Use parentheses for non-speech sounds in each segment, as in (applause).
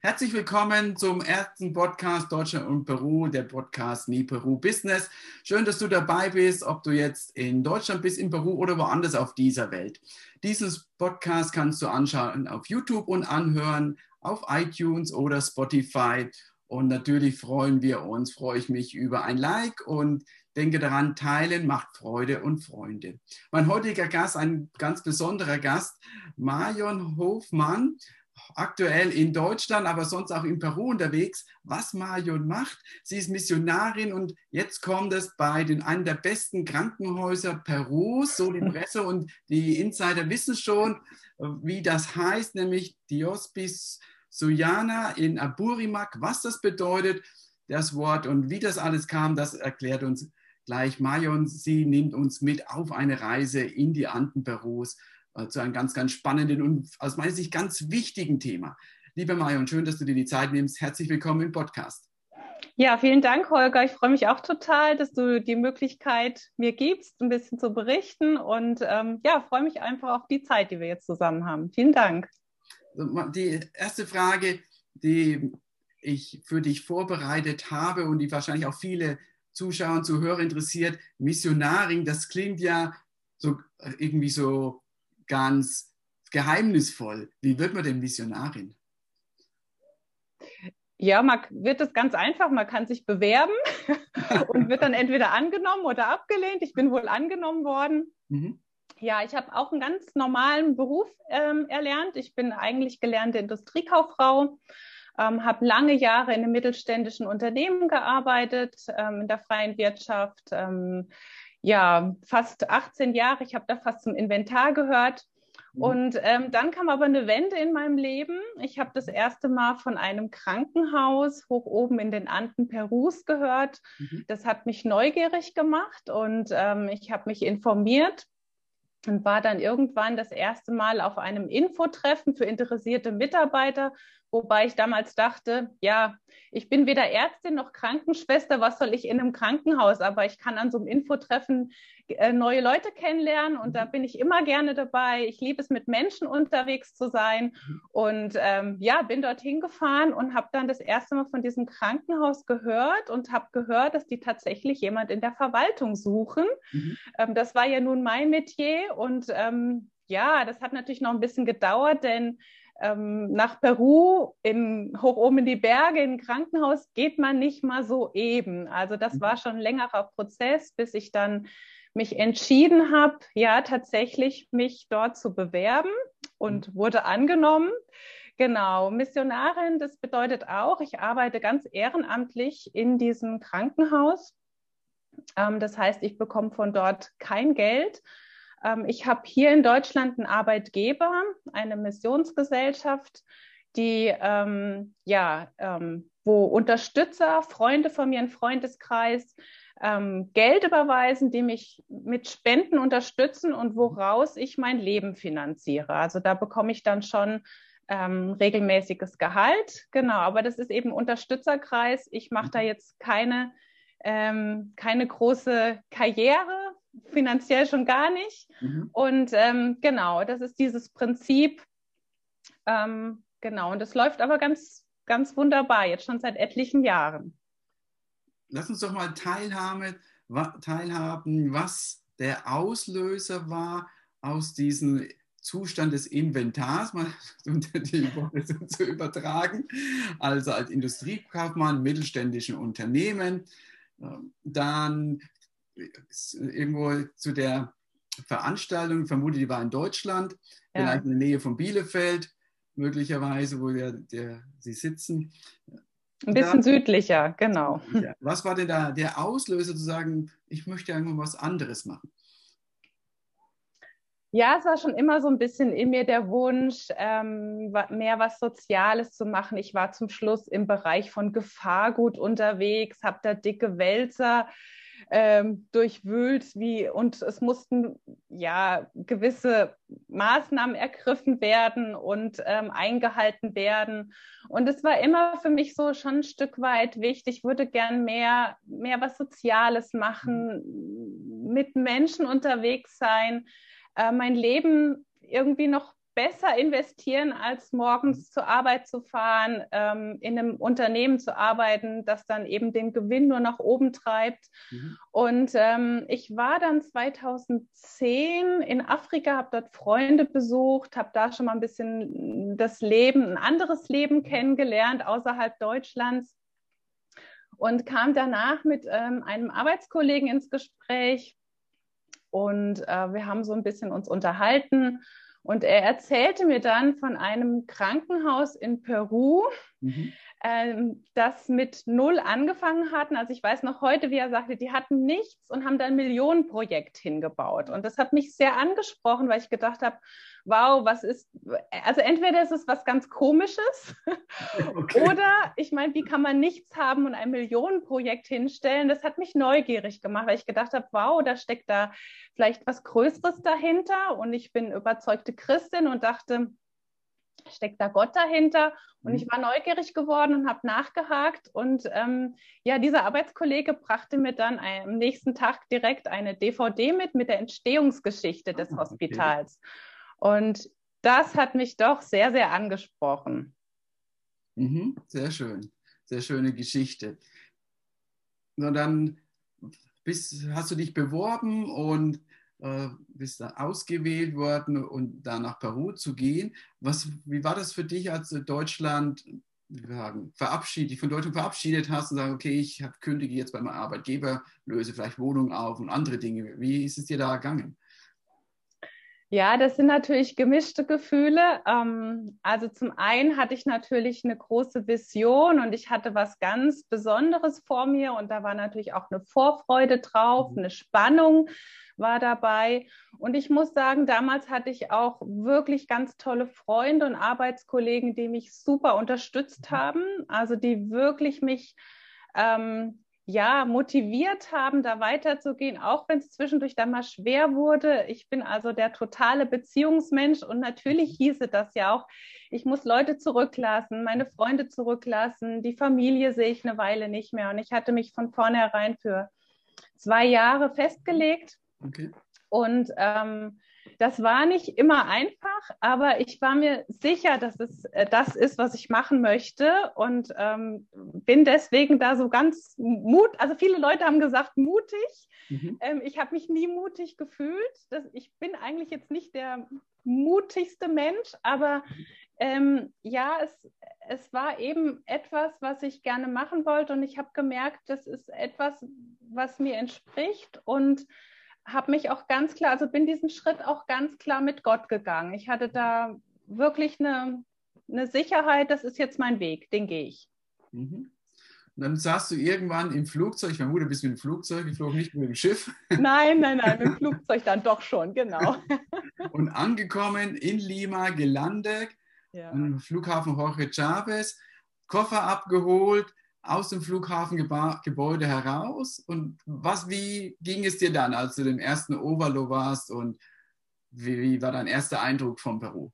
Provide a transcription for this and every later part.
Herzlich willkommen zum ersten Podcast Deutschland und Peru, der Podcast Nie Peru Business. Schön, dass du dabei bist, ob du jetzt in Deutschland bist, in Peru oder woanders auf dieser Welt. Dieses Podcast kannst du anschauen auf YouTube und anhören auf iTunes oder Spotify. Und natürlich freuen wir uns, freue ich mich über ein Like und denke daran, teilen macht Freude und Freunde. Mein heutiger Gast, ein ganz besonderer Gast, Marion Hofmann aktuell in Deutschland, aber sonst auch in Peru unterwegs, was Marion macht. Sie ist Missionarin und jetzt kommt es bei den, einem der besten Krankenhäuser Perus, so die (laughs) Presse und die Insider wissen schon, wie das heißt, nämlich Diospis Suyana in Aburimac. Was das bedeutet, das Wort und wie das alles kam, das erklärt uns gleich Marion. Sie nimmt uns mit auf eine Reise in die Anden Perus zu einem ganz, ganz spannenden und aus meiner Sicht ganz wichtigen Thema. Liebe Marion, schön, dass du dir die Zeit nimmst. Herzlich willkommen im Podcast. Ja, vielen Dank, Holger. Ich freue mich auch total, dass du die Möglichkeit mir gibst, ein bisschen zu berichten. Und ähm, ja, freue mich einfach auf die Zeit, die wir jetzt zusammen haben. Vielen Dank. Die erste Frage, die ich für dich vorbereitet habe und die wahrscheinlich auch viele Zuschauer und Zuhörer interessiert, Missionarin, das klingt ja so äh, irgendwie so ganz geheimnisvoll. Wie wird man denn Missionarin? Ja, man wird es ganz einfach. Man kann sich bewerben (laughs) und wird dann entweder angenommen oder abgelehnt. Ich bin wohl angenommen worden. Mhm. Ja, ich habe auch einen ganz normalen Beruf ähm, erlernt. Ich bin eigentlich gelernte Industriekauffrau, ähm, habe lange Jahre in einem mittelständischen Unternehmen gearbeitet, ähm, in der freien Wirtschaft. Ähm, ja, fast 18 Jahre. Ich habe da fast zum Inventar gehört. Mhm. Und ähm, dann kam aber eine Wende in meinem Leben. Ich habe das erste Mal von einem Krankenhaus hoch oben in den Anden Perus gehört. Mhm. Das hat mich neugierig gemacht und ähm, ich habe mich informiert und war dann irgendwann das erste Mal auf einem Infotreffen für interessierte Mitarbeiter Wobei ich damals dachte, ja, ich bin weder Ärztin noch Krankenschwester, was soll ich in einem Krankenhaus? Aber ich kann an so einem Infotreffen äh, neue Leute kennenlernen und da mhm. bin ich immer gerne dabei. Ich liebe es, mit Menschen unterwegs zu sein. Mhm. Und ähm, ja, bin dorthin gefahren und habe dann das erste Mal von diesem Krankenhaus gehört und habe gehört, dass die tatsächlich jemand in der Verwaltung suchen. Mhm. Ähm, das war ja nun mein Metier und ähm, ja, das hat natürlich noch ein bisschen gedauert, denn ähm, nach Peru in, hoch oben in die Berge, in ein Krankenhaus geht man nicht mal so eben. Also das war mhm. schon ein längerer Prozess, bis ich dann mich entschieden habe, ja, tatsächlich mich dort zu bewerben und mhm. wurde angenommen. Genau, Missionarin, das bedeutet auch, ich arbeite ganz ehrenamtlich in diesem Krankenhaus. Ähm, das heißt, ich bekomme von dort kein Geld, ich habe hier in Deutschland einen Arbeitgeber, eine Missionsgesellschaft, die ähm, ja, ähm, wo Unterstützer, Freunde von mir, ein Freundeskreis, ähm, Geld überweisen, die mich mit Spenden unterstützen und woraus ich mein Leben finanziere. Also da bekomme ich dann schon ähm, regelmäßiges Gehalt. Genau, aber das ist eben Unterstützerkreis. Ich mache da mhm. jetzt keine, ähm, keine große Karriere, finanziell schon gar nicht. Mhm. Und ähm, genau, das ist dieses Prinzip. Ähm, genau, und das läuft aber ganz, ganz wunderbar, jetzt schon seit etlichen Jahren. Lass uns doch mal teilhaben, teilhaben was der Auslöser war aus diesem Zustand des Inventars, mal (laughs) unter die Worte zu übertragen, also als Industriekaufmann, mittelständischen Unternehmen, ähm, dann irgendwo zu der Veranstaltung, vermute, die war in Deutschland, ja. vielleicht in der Nähe von Bielefeld, möglicherweise, wo der, der, Sie sitzen. Ein bisschen da, südlicher, genau. Ja. Was war denn da der Auslöser zu sagen, ich möchte irgendwo was anderes machen? Ja, es war schon immer so ein bisschen in mir der Wunsch, ähm, mehr was Soziales zu machen. Ich war zum Schluss im Bereich von Gefahrgut unterwegs, habe da dicke Wälzer ähm, durchwühlt, wie und es mussten ja gewisse Maßnahmen ergriffen werden und ähm, eingehalten werden. Und es war immer für mich so schon ein Stück weit wichtig. Ich würde gern mehr, mehr was Soziales machen, mit Menschen unterwegs sein, äh, mein Leben irgendwie noch besser investieren, als morgens zur Arbeit zu fahren, ähm, in einem Unternehmen zu arbeiten, das dann eben den Gewinn nur nach oben treibt. Mhm. Und ähm, ich war dann 2010 in Afrika, habe dort Freunde besucht, habe da schon mal ein bisschen das Leben, ein anderes Leben kennengelernt außerhalb Deutschlands und kam danach mit ähm, einem Arbeitskollegen ins Gespräch und äh, wir haben so ein bisschen uns unterhalten und er erzählte mir dann von einem Krankenhaus in Peru, mhm. ähm, das mit null angefangen hatten. Also ich weiß noch heute, wie er sagte, die hatten nichts und haben dann ein Millionenprojekt hingebaut. Und das hat mich sehr angesprochen, weil ich gedacht habe, wow, was ist, also entweder ist es was ganz Komisches (laughs) okay. oder ich meine, wie kann man nichts haben und ein Millionenprojekt hinstellen? Das hat mich neugierig gemacht, weil ich gedacht habe, wow, da steckt da vielleicht was Größeres dahinter und ich bin überzeugte Christin und dachte, steckt da Gott dahinter? Und ich mhm. war neugierig geworden und habe nachgehakt. Und ähm, ja, dieser Arbeitskollege brachte mir dann am nächsten Tag direkt eine DVD mit mit der Entstehungsgeschichte des ah, Hospitals. Okay. Und das hat mich doch sehr, sehr angesprochen. Mhm, sehr schön, sehr schöne Geschichte. Und dann bist, hast du dich beworben und äh, bist dann ausgewählt worden und dann nach Peru zu gehen. Was, wie war das für dich, als Deutschland sagen, verabschiedet, von Deutschland verabschiedet hast und sagst, okay, ich kündige jetzt bei meinem Arbeitgeber, löse vielleicht Wohnungen auf und andere Dinge. Wie ist es dir da gegangen? Ja, das sind natürlich gemischte Gefühle. Ähm, also zum einen hatte ich natürlich eine große Vision und ich hatte was ganz Besonderes vor mir und da war natürlich auch eine Vorfreude drauf, mhm. eine Spannung war dabei. Und ich muss sagen, damals hatte ich auch wirklich ganz tolle Freunde und Arbeitskollegen, die mich super unterstützt mhm. haben, also die wirklich mich ähm, ja, motiviert haben, da weiterzugehen, auch wenn es zwischendurch dann mal schwer wurde. Ich bin also der totale Beziehungsmensch und natürlich mhm. hieße das ja auch, ich muss Leute zurücklassen, meine Freunde zurücklassen, die Familie sehe ich eine Weile nicht mehr. Und ich hatte mich von vornherein für zwei Jahre festgelegt. Okay. Und ähm, das war nicht immer einfach, aber ich war mir sicher, dass es äh, das ist, was ich machen möchte und ähm, bin deswegen da so ganz mut. Also viele Leute haben gesagt mutig. Mhm. Ähm, ich habe mich nie mutig gefühlt. Das, ich bin eigentlich jetzt nicht der mutigste Mensch, aber ähm, ja, es, es war eben etwas, was ich gerne machen wollte und ich habe gemerkt, das ist etwas, was mir entspricht und habe mich auch ganz klar, also bin diesen Schritt auch ganz klar mit Gott gegangen. Ich hatte da wirklich eine, eine Sicherheit, das ist jetzt mein Weg, den gehe ich. Mhm. Und dann saßt du irgendwann im Flugzeug, ich vermute, du bist mit dem Flugzeug geflogen, nicht mit dem Schiff. (laughs) Nein, nein, nein, mit dem (laughs) Flugzeug dann doch schon, genau. (laughs) Und angekommen in Lima, gelandet, ja. am Flughafen Jorge Chavez, Koffer abgeholt, aus dem Flughafengebäude heraus? Und was, wie ging es dir dann, als du im ersten Ovalo warst und wie, wie war dein erster Eindruck von Peru?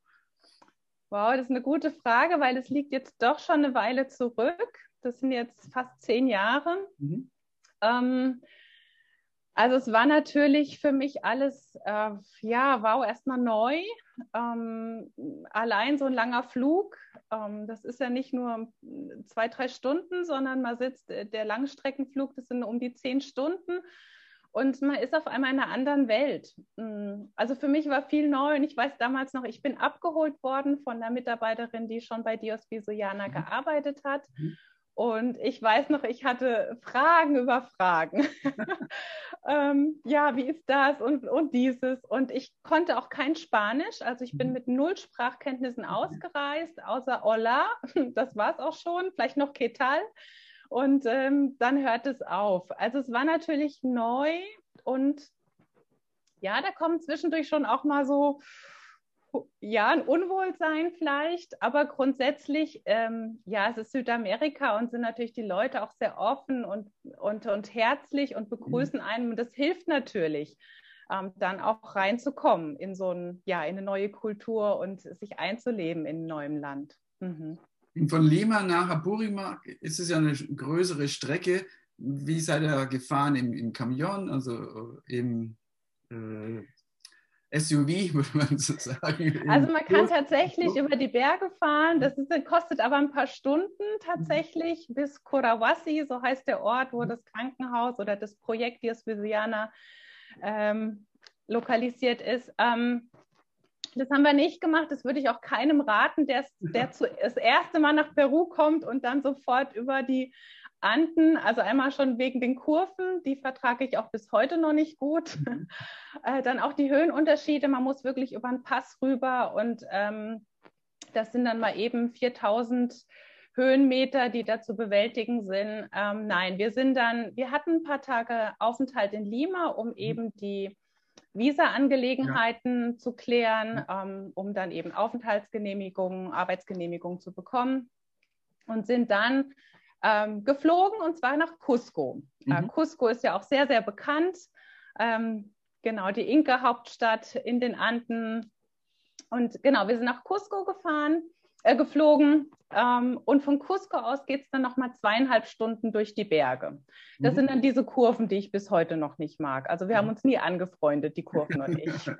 Wow, das ist eine gute Frage, weil es liegt jetzt doch schon eine Weile zurück. Das sind jetzt fast zehn Jahre. Mhm. Ähm, also es war natürlich für mich alles, äh, ja, wow, erstmal neu. Ähm, allein so ein langer Flug, ähm, das ist ja nicht nur zwei, drei Stunden, sondern man sitzt, äh, der Langstreckenflug, das sind um die zehn Stunden und man ist auf einmal in einer anderen Welt. Mm, also für mich war viel neu und ich weiß damals noch, ich bin abgeholt worden von einer Mitarbeiterin, die schon bei Dios Visojana mhm. gearbeitet hat. Mhm. Und ich weiß noch, ich hatte Fragen über Fragen. (laughs) ähm, ja, wie ist das und, und dieses? Und ich konnte auch kein Spanisch. Also ich bin mhm. mit null Sprachkenntnissen ausgereist, außer Hola. (laughs) Das war es auch schon. Vielleicht noch Ketal. Und ähm, dann hört es auf. Also es war natürlich neu und ja, da kommen zwischendurch schon auch mal so ja, ein Unwohlsein vielleicht, aber grundsätzlich, ähm, ja, es ist Südamerika und sind natürlich die Leute auch sehr offen und, und, und herzlich und begrüßen mhm. einen. Und das hilft natürlich, ähm, dann auch reinzukommen in so ein, ja, in eine neue Kultur und sich einzuleben in einem neuen Land. Mhm. Von Lima nach Apurima ist es ja eine größere Strecke. Wie seid ihr gefahren im, im Camion, also äh, im äh, SUV, würde (laughs) man so sagen. Also man kann tatsächlich über die Berge fahren. Das ist, kostet aber ein paar Stunden tatsächlich bis Kurawasi, so heißt der Ort, wo das Krankenhaus oder das Projekt Diosvisiana ähm, lokalisiert ist. Ähm, das haben wir nicht gemacht. Das würde ich auch keinem raten, der, der zu, das erste Mal nach Peru kommt und dann sofort über die Anden, also einmal schon wegen den Kurven, die vertrage ich auch bis heute noch nicht gut. Mhm. (laughs) Äh, dann auch die Höhenunterschiede, man muss wirklich über einen Pass rüber und ähm, das sind dann mal eben 4000 Höhenmeter, die da zu bewältigen sind. Ähm, nein, wir sind dann, wir hatten ein paar Tage Aufenthalt in Lima, um mhm. eben die Visa-Angelegenheiten ja. zu klären, ähm, um dann eben Aufenthaltsgenehmigungen, Arbeitsgenehmigungen zu bekommen und sind dann ähm, geflogen und zwar nach Cusco. Äh, mhm. Äh, Cusco ist ja auch sehr, sehr bekannt. Ähm, genau, die Inka-Hauptstadt in den Anden. Und genau, wir sind nach Cusco gefahren, äh, geflogen ähm, und von Cusco aus geht es dann nochmal zweieinhalb Stunden durch die Berge. Das mhm. sind dann diese Kurven, die ich bis heute noch nicht mag. Also wir haben mhm. uns nie angefreundet, die Kurven und ich.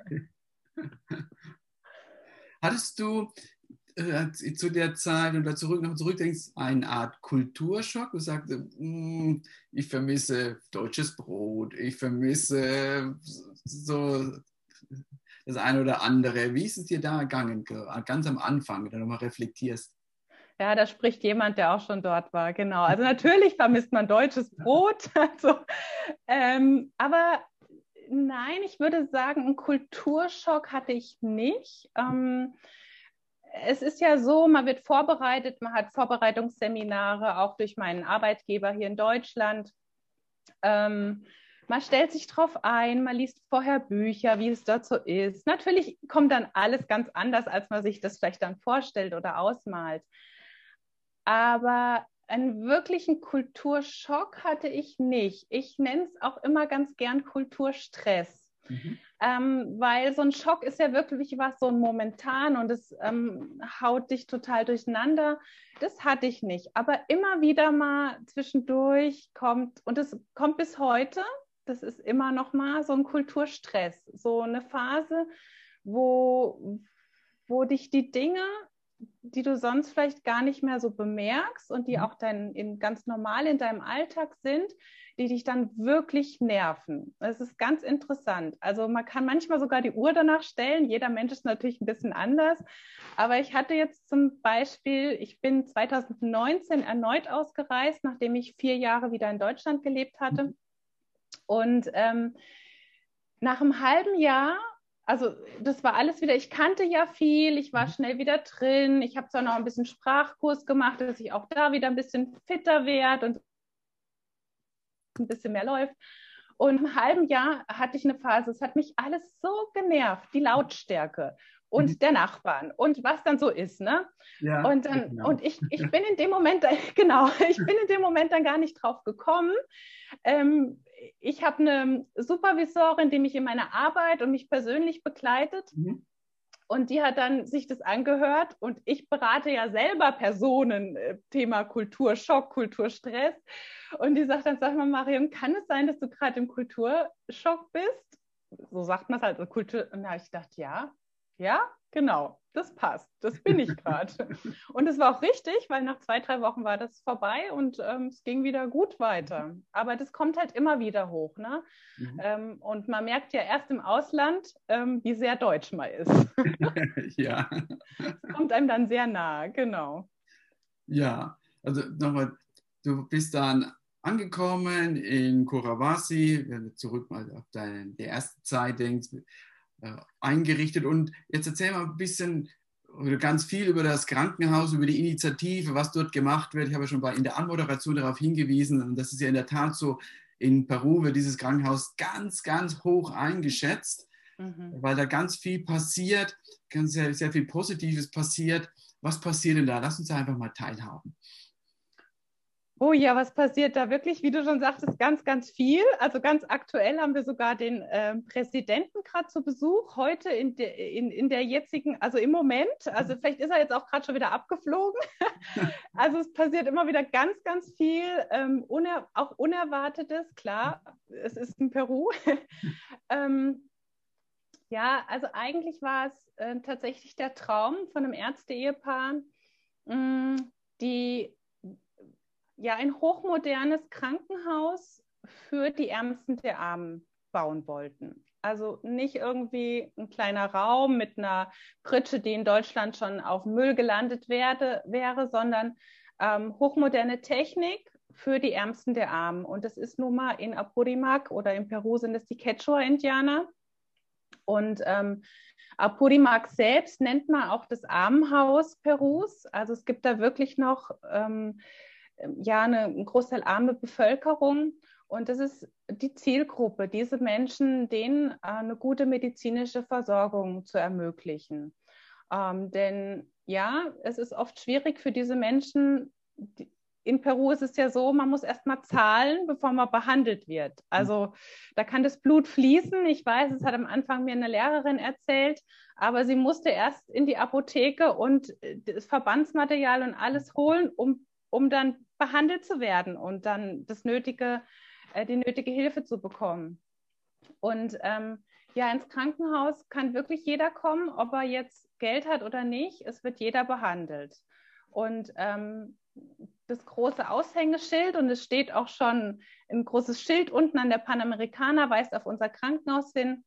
(laughs) Hattest du zu der Zeit und da zurück noch zurückdenkst, eine Art Kulturschock? Du sagst, mm, ich vermisse deutsches Brot, ich vermisse so das eine oder andere. Wie ist es dir da gegangen, ganz am Anfang, wenn du nochmal reflektierst? Ja, da spricht jemand, der auch schon dort war, genau. Also natürlich vermisst man deutsches Brot, (laughs) also, ähm, aber nein, ich würde sagen, einen Kulturschock hatte ich nicht. Ähm, es ist ja so, man wird vorbereitet, man hat Vorbereitungsseminare, auch durch meinen Arbeitgeber hier in Deutschland. Ähm, man stellt sich drauf ein, man liest vorher Bücher, wie es dort so ist. Natürlich kommt dann alles ganz anders, als man sich das vielleicht dann vorstellt oder ausmalt. Aber einen wirklichen Kulturschock hatte ich nicht. Ich nenne es auch immer ganz gern Kulturstress. Mhm. Ähm, weil so ein Schock ist ja wirklich was, so ein momentan und es ähm, haut dich total durcheinander. Das hatte ich nicht. Aber immer wieder mal zwischendurch kommt, und es kommt bis heute, das ist immer noch mal so ein Kulturstress, so eine Phase, wo, wo dich die Dinge die du sonst vielleicht gar nicht mehr so bemerkst und die mhm. auch dein, in, ganz normal in deinem Alltag sind, die dich dann wirklich nerven. Das ist ganz interessant. Also man kann manchmal sogar die Uhr danach stellen. Jeder Mensch ist natürlich ein bisschen anders. Aber ich hatte jetzt zum Beispiel, ich bin 2019 erneut ausgereist, nachdem ich vier Jahre wieder in Deutschland gelebt hatte. Mhm. Und ähm, nach einem halben Jahr also das war alles wieder, ich kannte ja viel, ich war mhm. schnell wieder drin, ich habe zwar noch ein bisschen Sprachkurs gemacht, dass ich auch da wieder ein bisschen fitter werde und ein bisschen mehr läuft. Und im halben Jahr hatte ich eine Phase, es hat mich alles so genervt, die Lautstärke und mhm. der Nachbarn und was dann so ist, ne? Ja, und dann, genau. und ich, ich (laughs) bin in dem Moment, (laughs) genau, ich bin in dem Moment dann gar nicht drauf gekommen. Ähm, ich habe eine Supervisorin, die mich in meiner Arbeit und mich persönlich begleitet. Mhm. Und die hat dann sich das angehört und ich berate ja selber Personen, äh, Thema Kulturschock, Kulturstress. Und die sagt dann, sag mal, Marion, kann es sein, dass du gerade im Kulturschock bist? So sagt man es halt, Kultur. Und da ich gedacht, ja, ja, genau, das passt, das bin ich gerade. (laughs) und es war auch richtig, weil nach zwei, drei Wochen war das vorbei und ähm, es ging wieder gut weiter. Aber das kommt halt immer wieder hoch. Ne? Mhm. Ähm, und man merkt ja erst im Ausland, ähm, wie sehr deutsch man ist. (laughs) ja. Es kommt einem dann sehr nahe, genau. Ja, also nochmal, du bist dann angekommen in Kurawasi, wenn du zurück mal auf deine die erste Zeit denkst, eingerichtet. Und jetzt erzähl mal ein bisschen oder ganz viel über das Krankenhaus, über die Initiative, was dort gemacht wird. Ich habe ja schon in der Anmoderation darauf hingewiesen, und das ist ja in der Tat so, in Peru wird dieses Krankenhaus ganz, ganz hoch eingeschätzt, mhm. weil da ganz viel passiert, ganz sehr, sehr viel Positives passiert. Was passiert denn da? Lass uns einfach mal teilhaben. Oh ja, was passiert da wirklich? Wie du schon sagtest, ganz, ganz viel. Also ganz aktuell haben wir sogar den äh, Präsidenten gerade zu Besuch, heute in, de, in, in der jetzigen, also im Moment. Also vielleicht ist er jetzt auch gerade schon wieder abgeflogen. (laughs) also es passiert immer wieder ganz, ganz viel, ähm, uner, auch Unerwartetes, klar, es ist in Peru. (laughs) ähm, Ja, also eigentlich war es äh, tatsächlich der Traum von einem Ärzte-Ehepaar, mm, die ja ein hochmodernes Krankenhaus für die Ärmsten der Armen bauen wollten. Also nicht irgendwie ein kleiner Raum mit einer Pritsche, die in Deutschland schon auf Müll gelandet werde, wäre, sondern ähm, hochmoderne Technik für die Ärmsten der Armen. Und das ist nun mal in Apurimac oder in Peru sind es die Quechua-Indianer. Und ähm, Apurimac selbst nennt man auch das Armenhaus Perus. Also es gibt da wirklich noch ähm, ja, eine, eine Großteil arme Bevölkerung. Und das ist die Zielgruppe, diese Menschen, denen äh, eine gute medizinische Versorgung zu ermöglichen. Ähm, denn ja, es ist oft schwierig für diese Menschen. Die, in Peru ist es ja so, man muss erst mal zahlen, bevor man behandelt wird. Also da kann das Blut fließen. Ich weiß, es hat am Anfang mir eine Lehrerin erzählt, aber sie musste erst in die Apotheke und äh, das Verbandsmaterial und alles holen, um, um dann behandelt zu werden und dann das nötige äh, die nötige Hilfe zu bekommen. Und ähm, ja, ins Krankenhaus kann wirklich jeder kommen, ob er jetzt Geld hat oder nicht. Es wird jeder behandelt. Und ähm, das große Aushängeschild und es steht auch schon ein großes Schild unten an der Panamericana, weist auf unser Krankenhaus hin.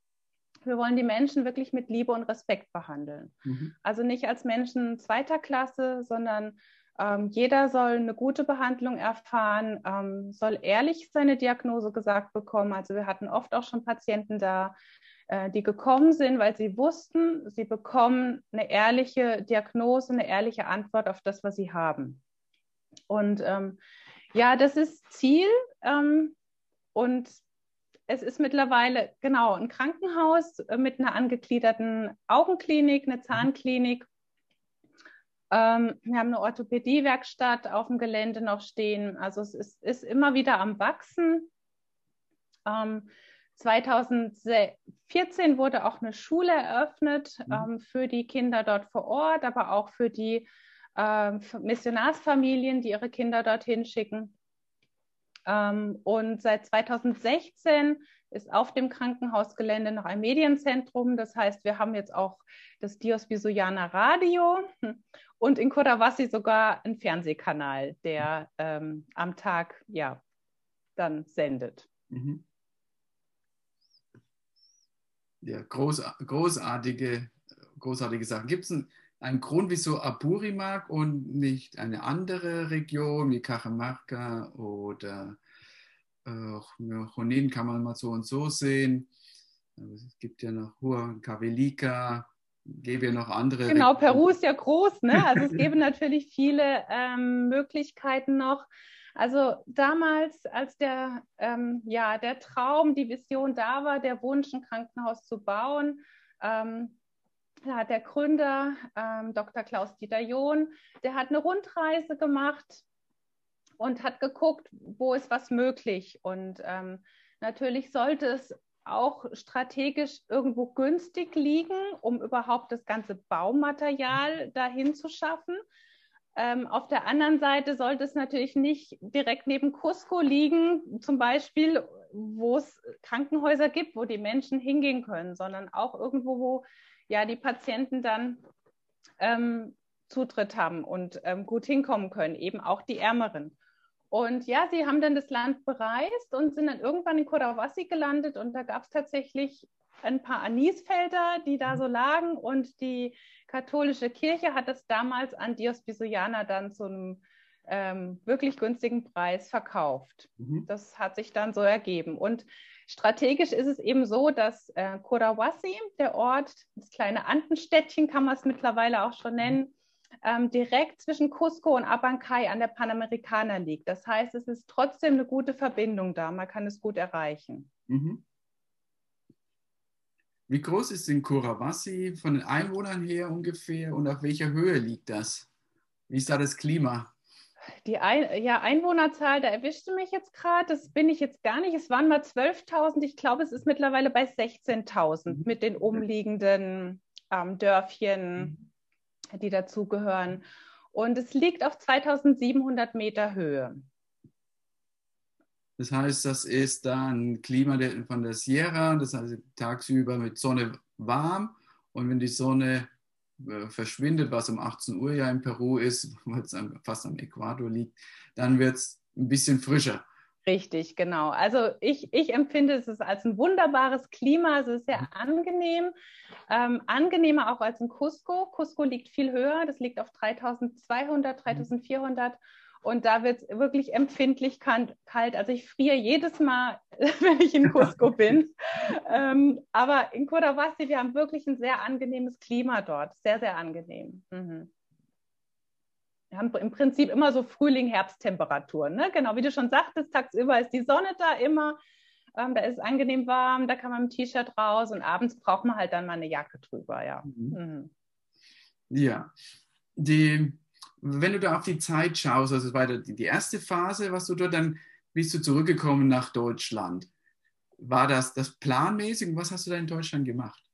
Wir wollen die Menschen wirklich mit Liebe und Respekt behandeln. Mhm. Also nicht als Menschen zweiter Klasse, sondern ähm, jeder soll eine gute Behandlung erfahren, ähm, soll ehrlich seine Diagnose gesagt bekommen. Also wir hatten oft auch schon Patienten da, äh, die gekommen sind, weil sie wussten, sie bekommen eine ehrliche Diagnose, eine ehrliche Antwort auf das, was sie haben. Und ähm, ja, das ist Ziel. Ähm, und es ist mittlerweile genau ein Krankenhaus mit einer angegliederten Augenklinik, eine Zahnklinik ähm, wir haben eine Orthopädiewerkstatt auf dem Gelände noch stehen. Also es ist, ist immer wieder am Wachsen. Ähm, 2014 wurde auch eine Schule eröffnet mhm. ähm, für die Kinder dort vor Ort, aber auch für die ähm, Missionarsfamilien, die ihre Kinder dorthin schicken. Ähm, und seit 2016 ist auf dem Krankenhausgelände noch ein Medienzentrum. Das heißt, wir haben jetzt auch das Dios Bisuyana Radio (laughs) und in Kodawasi sogar einen Fernsehkanal, der ähm, am Tag ja dann sendet. Mhm. Ja, groß, großartige, großartige Sachen. Gibt es einen, einen, Grund, wieso Apurimac und nicht eine andere Region wie Cajamarca oder Junín kann man mal so und so sehen. Es gibt ja noch Huancavelica, gäbe noch andere. Genau, Peru ist ja groß, ne? Also es (laughs) gäbe natürlich viele ähm, Möglichkeiten noch. Also damals, als der, ähm, ja, der Traum, die Vision da war, der Wunsch, ein Krankenhaus zu bauen, ähm, da hat der Gründer, ähm, Dr. Klaus-Dieter John, der hat eine Rundreise gemacht und hat geguckt, wo ist was möglich. Und ähm, natürlich sollte es auch strategisch irgendwo günstig liegen, um überhaupt das ganze Baumaterial dahin zu schaffen. Ähm, auf der anderen Seite sollte es natürlich nicht direkt neben Cusco liegen, zum Beispiel, wo es Krankenhäuser gibt, wo die Menschen hingehen können, sondern auch irgendwo, wo ja die Patienten dann ähm, Zutritt haben und ähm, gut hinkommen können, eben auch die Ärmeren. Und ja, sie haben dann das Land bereist und sind dann irgendwann in Kodawasi gelandet und da gab es tatsächlich ein paar Anisfelder, die da so lagen und die katholische Kirche hat das damals an Dios Bisuyana dann zu einem ähm, wirklich günstigen Preis verkauft. Mhm. Das hat sich dann so ergeben. Und strategisch ist es eben so, dass äh, Kodawasi, der Ort, das kleine Andenstädtchen kann man es mittlerweile auch schon nennen, ähm, direkt zwischen Cusco und Abancay an der Panamericana liegt. Das heißt, es ist trotzdem eine gute Verbindung da. Man kann es gut erreichen. Mhm. Wie groß ist denn Kurawasi von den Einwohnern her ungefähr und auf welcher Höhe liegt das? Wie ist da das Klima? Die Ein ja, Einwohnerzahl, da erwischte mich jetzt gerade, das bin ich jetzt gar nicht. Es waren mal 12.000, ich glaube, es ist mittlerweile bei 16.000 mhm. mit den umliegenden ähm, Dörfchen, mhm die dazugehören. Und es liegt auf 2700 Meter Höhe. Das heißt, das ist dann Klima von der Sierra, das heißt tagsüber mit Sonne warm und wenn die Sonne äh, verschwindet, was um 18 Uhr ja in Peru ist, (laughs) weil es fast am Äquator liegt, dann wird es ein bisschen frischer. Richtig, genau. Also ich, ich empfinde es als ein wunderbares Klima. Es ist sehr mhm. angenehm, ähm, angenehmer auch als in Cusco. Cusco liegt viel höher, das liegt auf 3200, 3400. Mhm. Und da wird es wirklich empfindlich kalt. Also ich friere jedes Mal, (laughs) wenn ich in Cusco (laughs) bin. ähm, aber in Cotahuasi, wir haben wirklich ein sehr angenehmes Klima dort. Sehr, sehr angenehm. Mhm. Wir haben im Prinzip immer so Frühling-Herbsttemperaturen. Ne? Genau, wie du schon sagtest, tagsüber ist die Sonne da immer. Ähm, da ist es angenehm warm, da kann man im T-Shirt raus und abends braucht man halt dann mal eine Jacke drüber, ja. Mhm. Mhm. Ja. Die, wenn du da auf die Zeit schaust, also es war die erste Phase, was du dort, dann bist du zurückgekommen nach Deutschland. War das das planmäßig und was hast du da in Deutschland gemacht?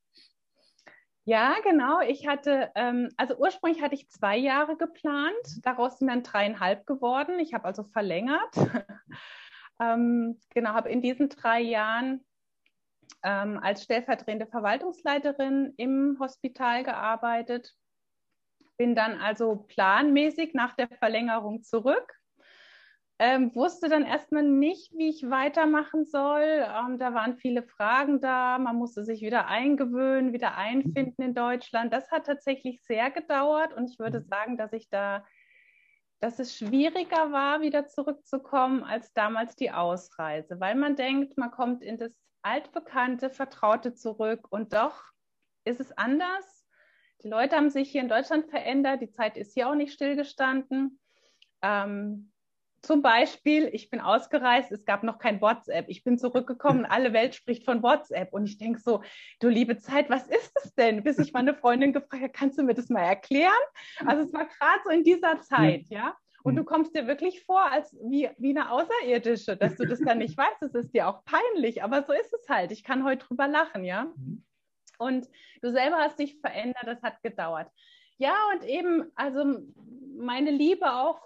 Ja, genau. Ich hatte, ähm, also ursprünglich hatte ich zwei Jahre geplant, daraus sind dann dreieinhalb geworden. Ich habe also verlängert. (laughs) ähm, genau, habe in diesen drei Jahren ähm, als stellvertretende Verwaltungsleiterin im Hospital gearbeitet. Bin dann also planmäßig nach der Verlängerung zurück ähm, wusste dann erstmal nicht, wie ich weitermachen soll. Ähm, da waren viele Fragen da. Man musste sich wieder eingewöhnen, wieder einfinden in Deutschland. Das hat tatsächlich sehr gedauert und ich würde sagen, dass ich da, dass es schwieriger war, wieder zurückzukommen als damals die Ausreise, weil man denkt, man kommt in das altbekannte, vertraute zurück und doch ist es anders. Die Leute haben sich hier in Deutschland verändert. Die Zeit ist hier auch nicht stillgestanden. Ähm, zum Beispiel, ich bin ausgereist, es gab noch kein WhatsApp. Ich bin zurückgekommen, alle Welt spricht von WhatsApp. Und ich denke so, du liebe Zeit, was ist es denn? Bis ich meine Freundin gefragt habe, kannst du mir das mal erklären? Also es war gerade so in dieser Zeit, ja. Und du mhm. kommst dir wirklich vor, als wie, wie eine Außerirdische, dass du das dann nicht weißt. Das ist dir auch peinlich, aber so ist es halt. Ich kann heute drüber lachen, ja. Mhm. Und du selber hast dich verändert, das hat gedauert. Ja, und eben, also meine Liebe auch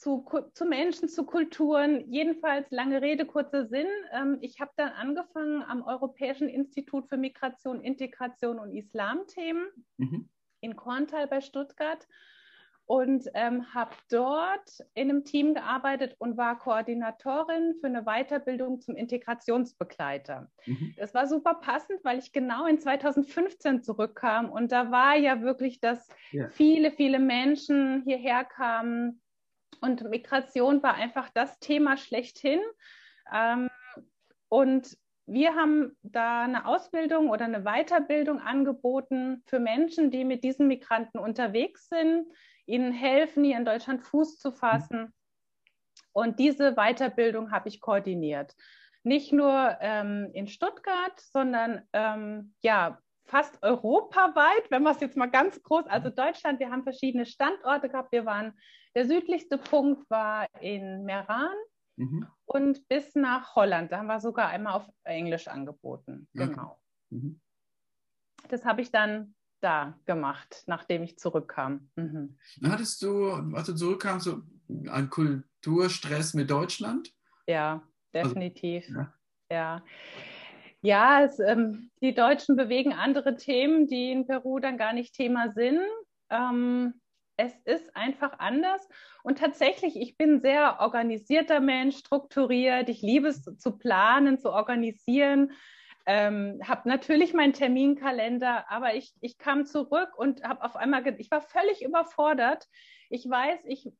zu, zu Menschen, zu Kulturen. Jedenfalls lange Rede, kurzer Sinn. Ähm, ich habe dann angefangen am Europäischen Institut für Migration, Integration und Islamthemen mhm. in Korntal bei Stuttgart und ähm, habe dort in einem Team gearbeitet und war Koordinatorin für eine Weiterbildung zum Integrationsbegleiter. Mhm. Das war super passend, weil ich genau in 2015 zurückkam und da war ja wirklich, dass ja. viele, viele Menschen hierher kamen und Migration war einfach das Thema schlechthin. Ähm, und wir haben da eine Ausbildung oder eine Weiterbildung angeboten für Menschen, die mit diesen Migranten unterwegs sind, ihnen helfen, hier in Deutschland Fuß zu fassen. Und diese Weiterbildung habe ich koordiniert. Nicht nur ähm, in Stuttgart, sondern ähm, ja, fast europaweit, wenn man es jetzt mal ganz groß, also Deutschland, wir haben verschiedene Standorte gehabt. Wir waren, der südlichste Punkt war in Meran mhm. und bis nach Holland. Da haben wir sogar einmal auf Englisch angeboten. Genau. Okay. Mhm. Das habe ich dann da gemacht, nachdem ich zurückkam. Mhm. Hattest du, als du zurückkamst, so einen Kulturstress mit Deutschland? Ja, also, definitiv. Also, ja. ja. Ja, es, ähm, die Deutschen bewegen andere Themen, die in Peru dann gar nicht Thema sind. Ähm, es ist einfach anders. Und tatsächlich, ich bin ein sehr organisierter Mensch, strukturiert. Ich liebe es zu planen, zu organisieren. Ähm, habe natürlich meinen Terminkalender, aber ich, ich kam zurück und habe auf einmal, ich war völlig überfordert. Ich weiß, ich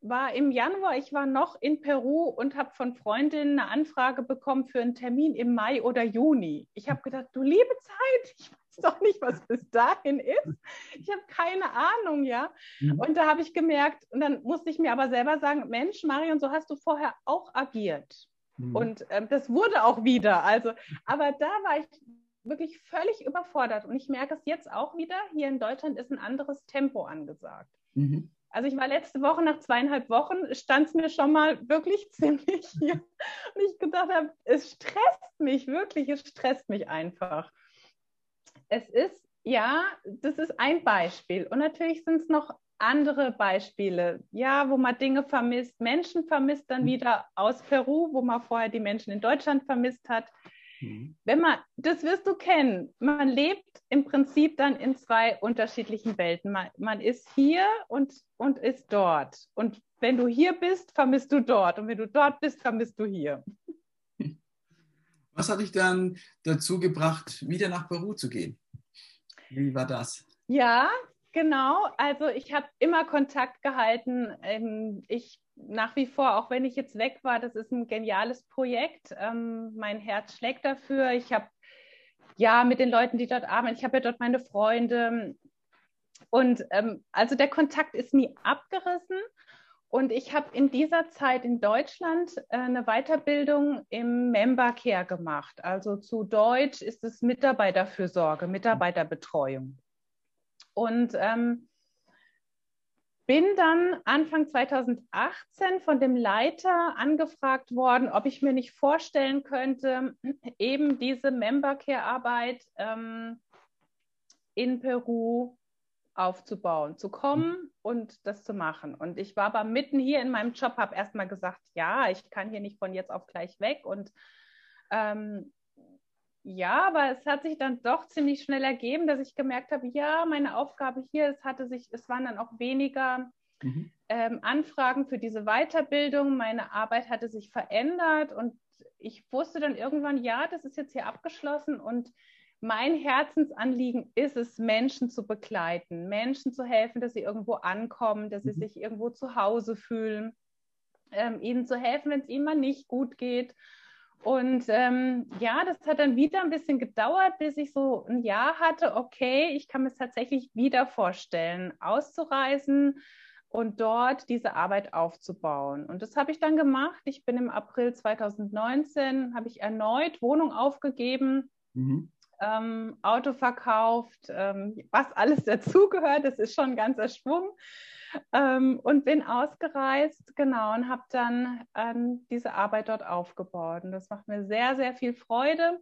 war im Januar, ich war noch in Peru und habe von Freundinnen eine Anfrage bekommen für einen Termin im Mai oder Juni. Ich habe gedacht, du liebe Zeit, ich weiß doch nicht, was bis dahin ist. Ich habe keine Ahnung, ja. Mhm. Und da habe ich gemerkt, und dann musste ich mir aber selber sagen, Mensch, Marion, so hast du vorher auch agiert. Mhm. Und ähm, das wurde auch wieder. Also, aber da war ich wirklich völlig überfordert. Und ich merke es jetzt auch wieder. Hier in Deutschland ist ein anderes Tempo angesagt. Mhm. Also ich war letzte Woche nach zweieinhalb Wochen, stand es mir schon mal wirklich (laughs) ziemlich hier. Und ich gedacht habe, es stresst mich wirklich, es stresst mich einfach. Es ist, ja, das ist ein Beispiel. Und natürlich sind es noch andere Beispiele, ja, wo man Dinge vermisst, Menschen vermisst dann wieder aus Peru, wo man vorher die Menschen in Deutschland vermisst hat. Mhm. Wenn man, das wirst du kennen, man lebt im Prinzip dann in zwei unterschiedlichen Welten. Man, man ist hier und, und ist dort. Und wenn du hier bist, vermisst du dort. Und wenn du dort bist, vermisst du hier. Was hat dich dann dazu gebracht, wieder nach Peru zu gehen? Wie war das? Ja, genau. Also ich habe immer Kontakt gehalten. Ähm, ich nach wie vor, auch wenn ich jetzt weg war, das ist ein geniales Projekt. Ähm, mein Herz schlägt dafür. Ich habe ja mit den Leuten, die dort arbeiten, ich habe ja dort meine Freunde. Und ähm, also der Kontakt ist nie abgerissen. Und ich habe in dieser Zeit in Deutschland äh, eine Weiterbildung im Member Care gemacht. Also zu Deutsch ist es Mitarbeiterfürsorge, Mitarbeiterbetreuung. Und ähm, bin dann Anfang 2018 von dem Leiter angefragt worden, ob ich mir nicht vorstellen könnte, eben diese Member Care Arbeit ähm, in Peru aufzubauen, zu kommen und das zu machen. Und ich war aber mitten hier in meinem Job, habe erstmal gesagt, ja, ich kann hier nicht von jetzt auf gleich weg. Und ähm, ja, aber es hat sich dann doch ziemlich schnell ergeben, dass ich gemerkt habe, ja, meine Aufgabe hier, es hatte sich, es waren dann auch weniger mhm. ähm, Anfragen für diese Weiterbildung. Meine Arbeit hatte sich verändert und ich wusste dann irgendwann, ja, das ist jetzt hier abgeschlossen und mein Herzensanliegen ist es, Menschen zu begleiten, Menschen zu helfen, dass sie irgendwo ankommen, dass sie mhm. sich irgendwo zu Hause fühlen, ähm, ihnen zu helfen, wenn es ihnen mal nicht gut geht und ähm, ja, das hat dann wieder ein bisschen gedauert, bis ich so ein Jahr hatte, okay, ich kann mir es tatsächlich wieder vorstellen, auszureisen und dort diese Arbeit aufzubauen. Und das habe ich dann gemacht. Ich bin im April 2019, habe ich erneut Wohnung aufgegeben. Mhm. Ähm, Auto verkauft, ähm, was alles (laughs) dazugehört, das ist schon ein ganzer Schwung ähm, und bin ausgereist, genau, und habe dann ähm, diese Arbeit dort aufgebaut. Und das macht mir sehr, sehr viel Freude.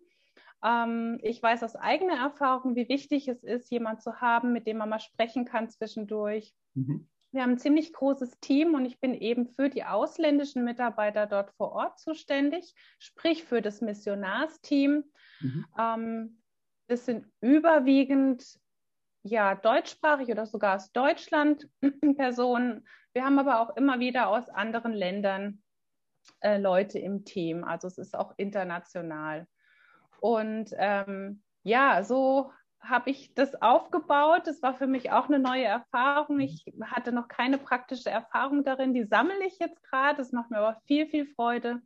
Ähm, ich weiß aus eigener Erfahrung, wie wichtig es ist, jemanden zu haben, mit dem man mal sprechen kann zwischendurch. Mhm. Wir haben ein ziemlich großes Team und ich bin eben für die ausländischen Mitarbeiter dort vor Ort zuständig, sprich für das Missionarsteam. Mhm. Ähm, das sind überwiegend ja, deutschsprachig oder sogar aus Deutschland (clears throat) Personen. Wir haben aber auch immer wieder aus anderen Ländern äh, Leute im Team. Also es ist auch international. Und ähm, ja, so habe ich das aufgebaut. Das war für mich auch eine neue Erfahrung. Ich hatte noch keine praktische Erfahrung darin. Die sammle ich jetzt gerade. Das macht mir aber viel, viel Freude.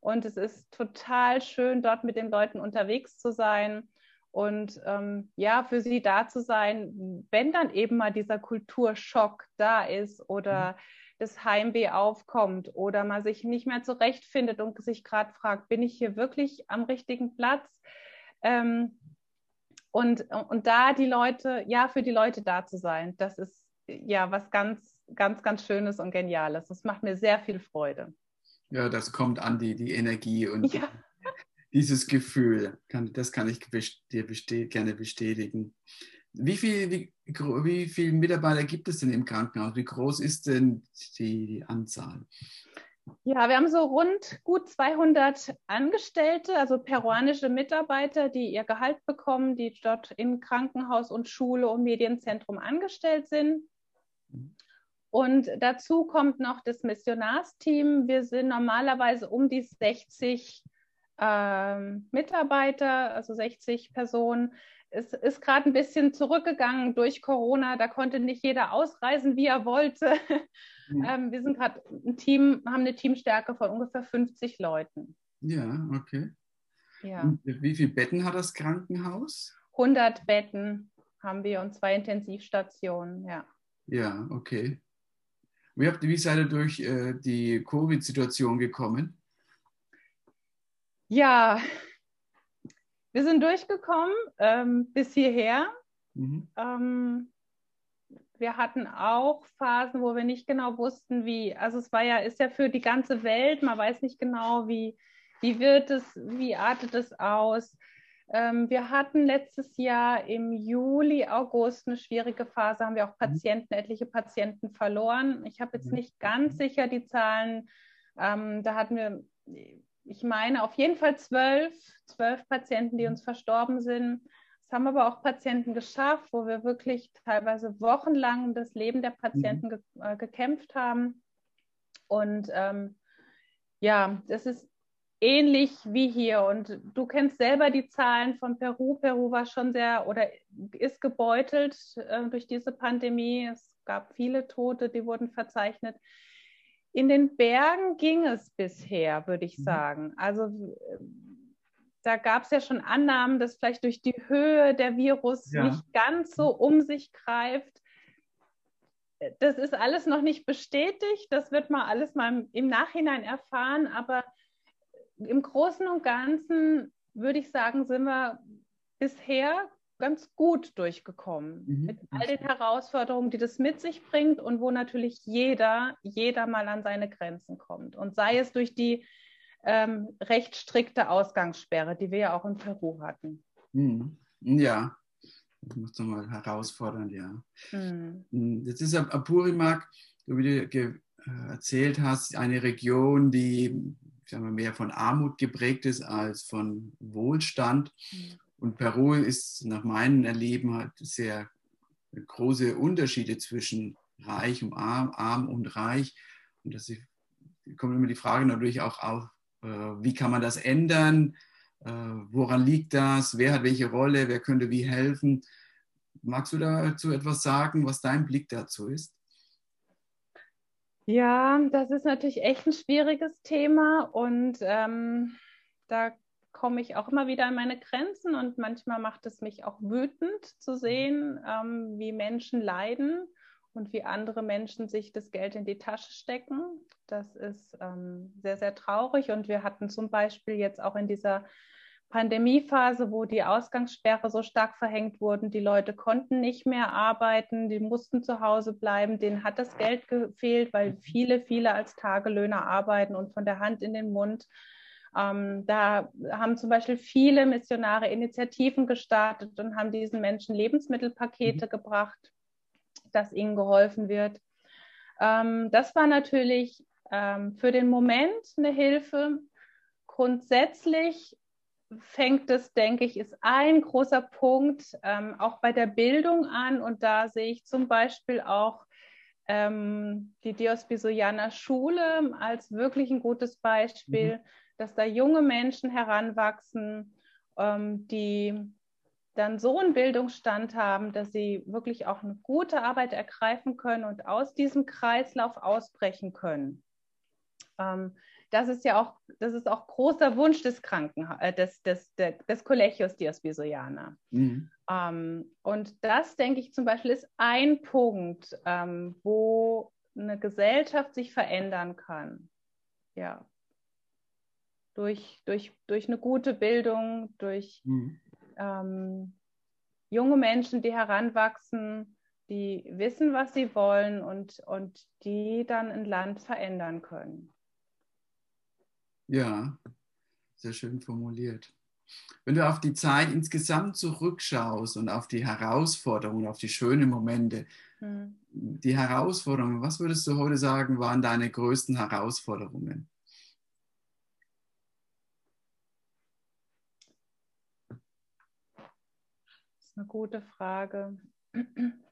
Und es ist total schön, dort mit den Leuten unterwegs zu sein und ähm, ja, für sie da zu sein, wenn dann eben mal dieser Kulturschock da ist oder mhm. das Heimweh aufkommt oder man sich nicht mehr zurechtfindet und sich gerade fragt, bin ich hier wirklich am richtigen Platz? Ähm, und, und da die Leute, ja, für die Leute da zu sein, das ist ja was ganz, ganz, ganz Schönes und Geniales. Das macht mir sehr viel Freude. Ja, das kommt an, die, die Energie und ja dieses Gefühl, kann, das kann ich dir gerne bestätigen. Wie viele wie, wie viel Mitarbeiter gibt es denn im Krankenhaus? Wie groß ist denn die, die Anzahl? Ja, wir haben so rund gut 200 Angestellte, also peruanische Mitarbeiter, die ihr Gehalt bekommen, die dort in Krankenhaus und Schule und Medienzentrum angestellt sind. Und dazu kommt noch das Missionarsteam. Wir sind normalerweise um die 60 ähm, Mitarbeiter, also 60 Personen. Es ist gerade ein bisschen zurückgegangen durch Corona. Da konnte nicht jeder ausreisen, wie er wollte. Mhm. (laughs) Ähm, wir sind gerade ein Team, haben eine Teamstärke von ungefähr 50 Leuten. Ja, okay. Ja. Und wie viele Betten hat das Krankenhaus? 100 Betten haben wir und zwei Intensivstationen, ja. Ja, okay. Wie, habt, wie seid ihr durch äh, die Covid-Situation gekommen? Ja, wir sind durchgekommen ähm, bis hierher. Mhm. Ähm, wir hatten auch Phasen, wo wir nicht genau wussten, wie, also es war ja, ist ja für die ganze Welt, man weiß nicht genau, wie, wie wird es, wie artet es aus. Ähm, wir hatten letztes Jahr im Juli, August eine schwierige Phase, haben wir auch mhm. Patienten, etliche Patienten verloren. Ich habe jetzt mhm. nicht ganz sicher die Zahlen. Ähm, da hatten wir ich meine auf jeden Fall zwölf, zwölf Patienten, die uns verstorben sind. Es haben aber auch Patienten geschafft, wo wir wirklich teilweise wochenlang um das Leben der Patienten mhm. ge äh, gekämpft haben. Und ähm, ja, das ist ähnlich wie hier. Und du kennst selber die Zahlen von Peru. Peru war schon sehr oder ist gebeutelt äh, durch diese Pandemie. Es gab viele Tote, die wurden verzeichnet. In den Bergen ging es bisher, würde ich mhm. sagen. Also da gab es ja schon Annahmen, dass vielleicht durch die Höhe der Virus ja. nicht ganz so um sich greift. Das ist alles noch nicht bestätigt. Das wird man alles mal im Nachhinein erfahren. Aber im Großen und Ganzen würde ich sagen, sind wir bisher ganz gut durchgekommen mhm. mit all den Herausforderungen, die das mit sich bringt und wo natürlich jeder, jeder mal an seine Grenzen kommt. Und sei es durch die ähm, recht strikte Ausgangssperre, die wir ja auch in Peru hatten. Mhm. Ja, das muss nochmal herausfordernd, ja. Mhm. mhm. Jetzt ist Apurimac, wie du äh, erzählt hast, eine Region, die sagen wir, mehr von Armut geprägt ist als von Wohlstand. Mhm. Und Peru ist nach meinem Erleben hat sehr große Unterschiede zwischen reich und arm, arm und reich. Und das kommt immer die Frage natürlich auch auf, äh, wie kann man das ändern? Äh, woran liegt das? Wer hat welche Rolle? Wer könnte wie helfen? Magst du dazu etwas sagen, was dein Blick dazu ist? Ja, das ist natürlich echt ein schwieriges Thema und ähm, da komme ich auch immer wieder an meine Grenzen und manchmal macht es mich auch wütend zu sehen, ähm, wie Menschen leiden und wie andere Menschen sich das Geld in die Tasche stecken. Das ist ähm, sehr, sehr traurig und wir hatten zum Beispiel jetzt auch in dieser Pandemiephase, wo die Ausgangssperre so stark verhängt wurden, die Leute konnten nicht mehr arbeiten, die mussten zu Hause bleiben, denen hat das Geld gefehlt, weil viele, viele als Tagelöhner arbeiten und von der Hand in den Mund. Ähm, da haben zum Beispiel viele Missionare Initiativen gestartet und haben diesen Menschen Lebensmittelpakete mhm. gebracht, dass ihnen geholfen wird. Ähm, das war natürlich ähm, für den Moment eine Hilfe. Grundsätzlich fängt es, denke ich, ist ein großer Punkt ähm, auch bei der Bildung an. Und da sehe ich zum Beispiel auch ähm, die Diospisoianer Schule als wirklich ein gutes Beispiel, mhm. Dass da junge Menschen heranwachsen, ähm, die dann so einen Bildungsstand haben, dass sie wirklich auch eine gute Arbeit ergreifen können und aus diesem Kreislauf ausbrechen können. Ähm, das ist ja auch, das ist auch großer Wunsch des Kranken, äh, des, des, des, des Collegios Diospisoiana. Mhm. Ähm, und das, denke ich, zum Beispiel ist ein Punkt, ähm, wo eine Gesellschaft sich verändern kann. Ja. Durch, durch, durch eine gute Bildung, durch mhm. ähm, junge Menschen, die heranwachsen, die wissen, was sie wollen und, und die dann ein Land verändern können. Ja, sehr schön formuliert. Wenn du auf die Zeit insgesamt zurückschaust und auf die Herausforderungen, auf die schönen Momente, mhm. die Herausforderungen, was würdest du heute sagen, waren deine größten Herausforderungen? Ist eine gute Frage. (clears throat)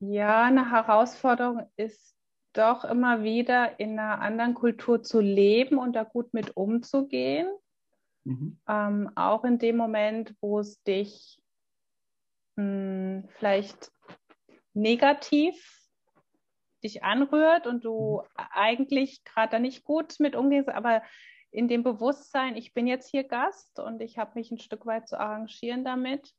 Ja, eine Herausforderung ist doch immer wieder in einer anderen Kultur zu leben und da gut mit umzugehen. Mhm. Ähm, auch in dem Moment, wo es dich mh, hm, vielleicht negativ dich anrührt und du mhm. eigentlich gerade da nicht gut mit umgehst, aber in dem Bewusstsein, ich bin jetzt hier Gast und ich habe mich ein Stück weit zu arrangieren damit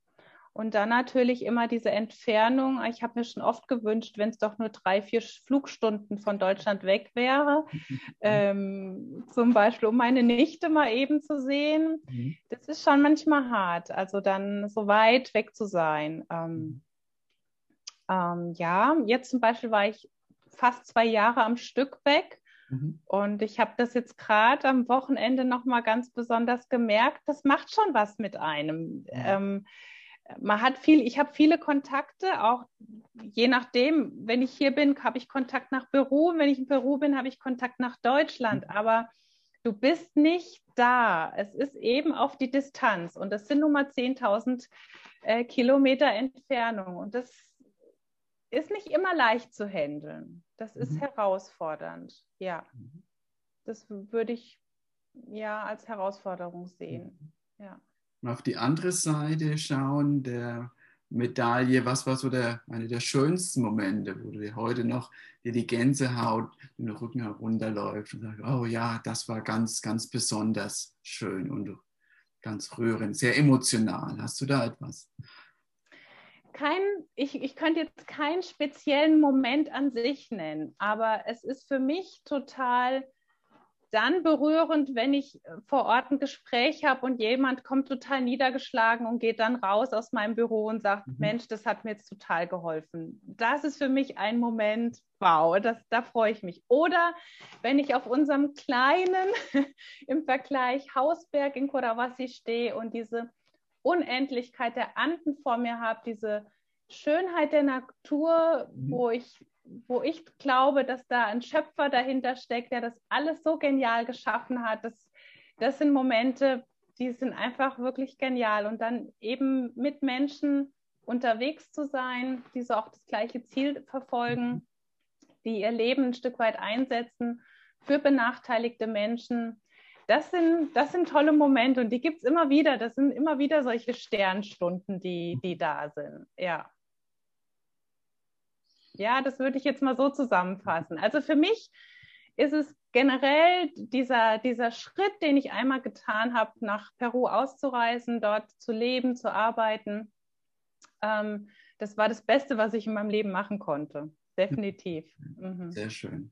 und dann natürlich immer diese Entfernung. Ich habe mir schon oft gewünscht, wenn es doch nur drei, vier Flugstunden von Deutschland weg wäre, (laughs) ähm, zum Beispiel um meine Nichte mal eben zu sehen. Mhm. Das ist schon manchmal hart, also dann so weit weg zu sein. Ähm, mhm. ähm, ja, jetzt zum Beispiel war ich fast zwei Jahre am Stück weg. Mhm. Und ich habe das jetzt gerade am Wochenende nochmal ganz besonders gemerkt. Das macht schon was mit einem. Mhm. Ähm, man hat viel, ich habe viele Kontakte, auch je nachdem, wenn ich hier bin, habe ich Kontakt nach Peru, wenn ich in Peru bin, habe ich Kontakt nach Deutschland, mhm. aber du bist nicht da. Es ist eben auf die Distanz und das sind nun mal 10.000 äh, Kilometer Entfernung und das ist nicht immer leicht zu handeln. Das ist mhm. herausfordernd, ja. Mhm. Das würde ich ja als Herausforderung sehen, mhm. ja auf die andere Seite schauen der Medaille, was war so der, eine der schönsten Momente, wo du dir heute noch dir die Gänsehaut den Rücken herunterläuft und sagst, oh ja, das war ganz, ganz besonders schön und ganz rührend, sehr emotional. Hast du da etwas? Kein, ich, ich könnte jetzt keinen speziellen Moment an sich nennen, aber es ist für mich total dann berührend, wenn ich vor Ort ein Gespräch habe und jemand kommt total niedergeschlagen und geht dann raus aus meinem Büro und sagt, mhm. Mensch, das hat mir jetzt total geholfen. Das ist für mich ein Moment, wow, das, da freue ich mich. Oder wenn ich auf unserem kleinen, (laughs) im Vergleich Hausberg in Kurawasi stehe und diese Unendlichkeit der Anden vor mir habe, diese Schönheit der Natur, mhm. wo ich wo ich glaube, dass da ein Schöpfer dahinter steckt, der das alles so genial geschaffen hat. Das, das sind Momente, die sind einfach wirklich genial. Und dann eben mit Menschen unterwegs zu sein, die so auch das gleiche Ziel verfolgen, die ihr Leben ein Stück weit einsetzen für benachteiligte Menschen. Das sind, das sind tolle Momente und die gibt es immer wieder. Das sind immer wieder solche Sternstunden, die, die da sind. Ja. Ja, das würde ich jetzt mal so zusammenfassen. Also für mich ist es generell dieser, dieser Schritt, den ich einmal getan habe, nach Peru auszureisen, dort zu leben, zu arbeiten. Ähm, das war das Beste, was ich in meinem Leben machen konnte. Definitiv. Mhm. Sehr schön.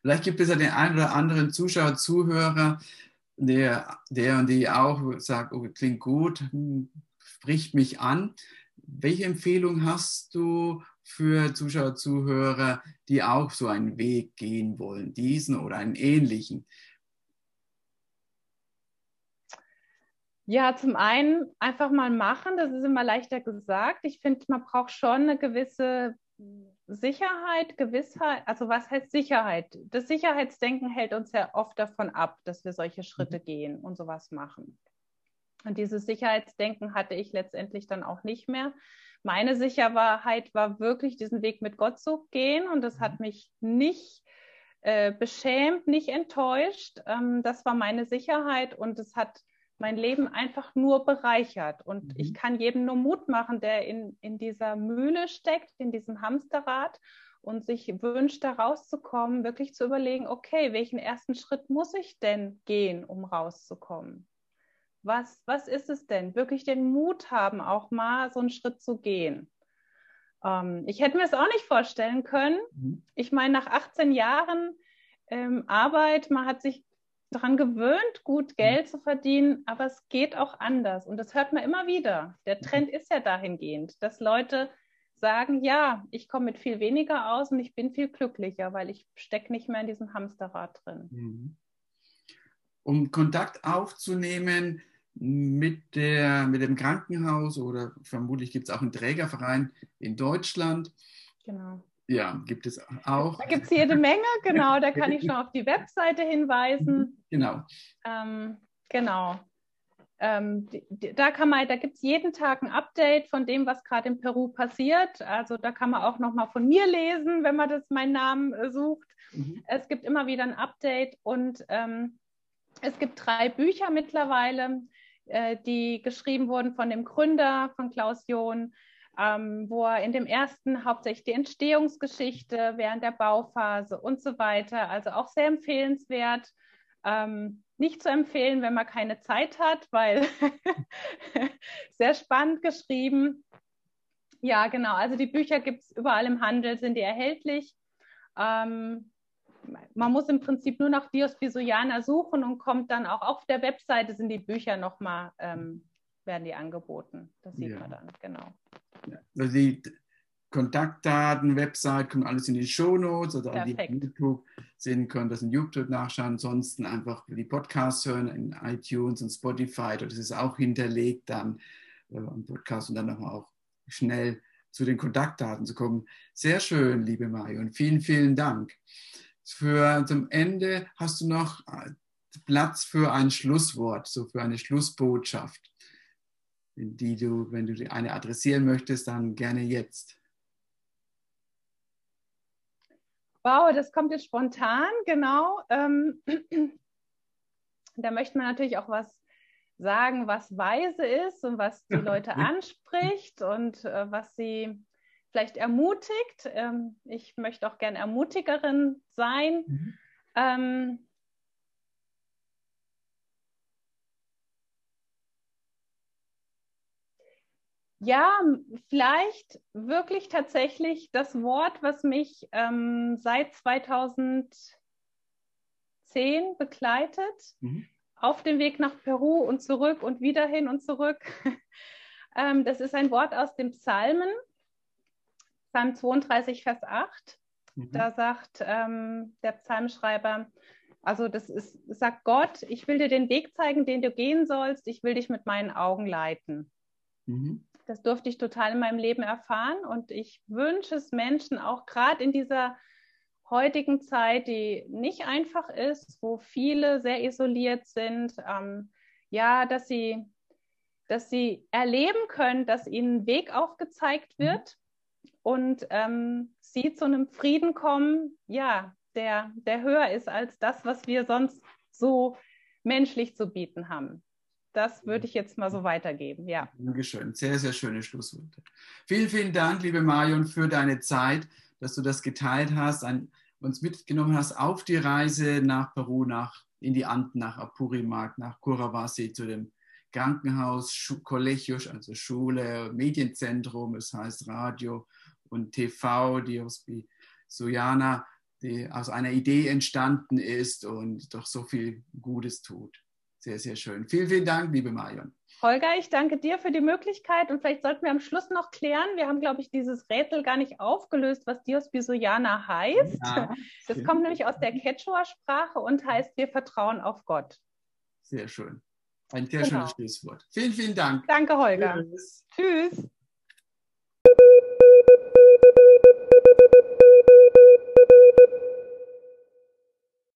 Vielleicht gibt es ja den einen oder anderen Zuschauer, Zuhörer, der, der und die auch sagt, oh, klingt gut, hm, spricht mich an. Welche Empfehlung hast du, für Zuschauer, Zuhörer, die auch so einen Weg gehen wollen, diesen oder einen ähnlichen? Ja, zum einen einfach mal machen, das ist immer leichter gesagt. Ich finde, man braucht schon eine gewisse Sicherheit, Gewissheit. Also was heißt Sicherheit? Das Sicherheitsdenken hält uns ja oft davon ab, dass wir solche Schritte mhm. gehen und sowas machen. Und dieses Sicherheitsdenken hatte ich letztendlich dann auch nicht mehr meine Sicherheit war wirklich, diesen Weg mit Gott zu gehen. Und das hat mhm. mich nicht äh, beschämt, nicht enttäuscht. Ähm, das war meine Sicherheit und es hat mein Leben einfach nur bereichert. Und mhm. ich kann jedem nur Mut machen, der in, in dieser Mühle steckt, in diesem Hamsterrad und sich wünscht, da rauszukommen, wirklich zu überlegen, okay, welchen ersten Schritt muss ich denn gehen, um rauszukommen? Was, was ist es denn? Wirklich den Mut haben, auch mal so einen Schritt zu gehen. Ähm, ich hätte mir es auch nicht vorstellen können. Mhm. Ich meine, nach 18 Jahren ähm, Arbeit, man hat sich daran gewöhnt, gut mhm. Geld mhm. zu verdienen, aber es geht auch anders. Und das hört man immer wieder. Der mhm. Trend ist ja dahingehend, dass Leute sagen, ja, ich komme mit viel weniger aus und ich bin viel glücklicher, weil ich stecke nicht mehr in diesem Hamsterrad drin. Mhm um Kontakt aufzunehmen mit, der, mit dem Krankenhaus oder vermutlich gibt es auch einen Trägerverein in Deutschland. Genau. Ja, gibt es auch. Da gibt es jede Menge, genau. Da kann ich schon auf die Webseite hinweisen. Genau. Ähm, genau. Ähm, da kann man, da gibt es jeden Tag ein Update von dem, was gerade in Peru passiert. Also da kann man auch nochmal von mir lesen, wenn man das meinen Namen äh, sucht. Mhm. Es gibt immer wieder ein Update und ähm, es gibt drei Bücher mittlerweile, äh, die geschrieben wurden von dem Gründer von Klaus John, ähm, wo er in dem ersten hauptsächlich die Entstehungsgeschichte während der Bauphase und so weiter, also auch sehr empfehlenswert. Ähm, nicht zu empfehlen, wenn man keine Zeit hat, weil (laughs) sehr spannend geschrieben. Ja, genau. Also die Bücher gibt es überall im Handel, sind die erhältlich. Ähm, man muss im Prinzip nur nach Dios Bisuyana suchen und kommt dann auch auf der Webseite sind die Bücher nochmal, ähm, werden die angeboten. Das sieht ja. man dann, genau. Ja. Also die Kontaktdaten, Website, kommen alles in die Shownotes oder Perfekt. die YouTube sehen können, das in YouTube nachschauen. Ansonsten einfach die Podcasts hören in iTunes und Spotify, das ist auch hinterlegt dann. äh, am Podcast und dann nochmal auch schnell zu den Kontaktdaten zu kommen. Sehr schön, liebe Marion. Vielen, vielen Dank. Für zum Ende hast du noch äh, Platz für ein Schlusswort, so für eine Schlussbotschaft, die du, wenn du eine adressieren möchtest, dann gerne jetzt. Wow, das kommt jetzt spontan, genau. Ähm, (clears throat) da möchte man natürlich auch was sagen, was weise ist und was die Leute (laughs) anspricht und äh, was sie vielleicht ermutigt. Ähm, ich möchte auch gerne Ermutigerin sein. Mhm. Ähm, ja, vielleicht wirklich tatsächlich das Wort, was mich ähm, seit 2010 begleitet. Mhm auf dem Weg nach Peru und zurück und wieder hin und zurück. (laughs) ähm, das ist ein Wort aus dem Psalmen, Psalm 32, Vers 8. Mhm. Da sagt ähm, der Psalmschreiber, also das ist, sagt Gott, ich will dir den Weg zeigen, den du gehen sollst, ich will dich mit meinen Augen leiten. Mhm. Das durfte ich total in meinem Leben erfahren und ich wünsche es Menschen auch gerade in dieser heutigen Zeit, die nicht einfach ist, wo viele sehr isoliert sind, ähm, ja, dass sie, dass sie erleben können, dass ihnen ein Weg aufgezeigt mhm. wird. Und ähm, sie zu einem Frieden kommen, ja, der, der höher ist als das, was wir sonst so menschlich zu bieten haben. Das würde ich jetzt mal so weitergeben, ja. Dankeschön. Sehr, sehr schöne Schlussworte. Vielen, vielen Dank, liebe Marion, für deine Zeit dass du das geteilt hast, ein, uns mitgenommen hast auf die Reise nach Peru, nach, in die Anden, nach Apurimac, nach Curavasi, zu dem Krankenhaus, Schu also Schule, Medienzentrum, es heißt Radio und TV, die Hospi Sojana, die aus einer Idee entstanden ist und doch so viel Gutes tut. Sehr, sehr schön. Vielen, vielen Dank, liebe Marion. Holger, ich danke dir für die Möglichkeit und vielleicht sollten wir am Schluss noch klären. Wir haben, glaube ich, dieses Rätsel gar nicht aufgelöst, was Dios Bisuyana heißt. Ja, das kommt nämlich aus der Quechua-Sprache und heißt, wir vertrauen auf Gott. Sehr schön. Ein sehr genau. schönes Schlusswort. Vielen, vielen Dank. Danke, Holger. Tschüss. Tschüss.